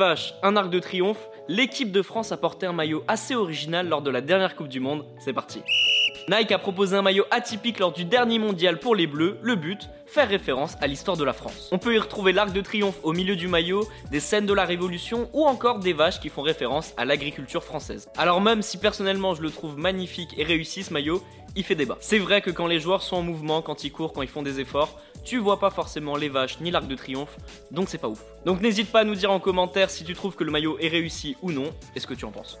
Vache, un arc de triomphe, l'équipe de France a porté un maillot assez original lors de la dernière Coupe du Monde. C'est parti. Nike a proposé un maillot atypique lors du dernier mondial pour les Bleus. Le but faire référence à l'histoire de la France. On peut y retrouver l'arc de triomphe au milieu du maillot, des scènes de la Révolution ou encore des vaches qui font référence à l'agriculture française. Alors même si personnellement je le trouve magnifique et réussi ce maillot, il fait débat. C'est vrai que quand les joueurs sont en mouvement, quand ils courent, quand ils font des efforts, tu vois pas forcément les vaches ni l'arc de triomphe, donc c'est pas ouf. Donc n'hésite pas à nous dire en commentaire si tu trouves que le maillot est réussi ou non, et ce que tu en penses?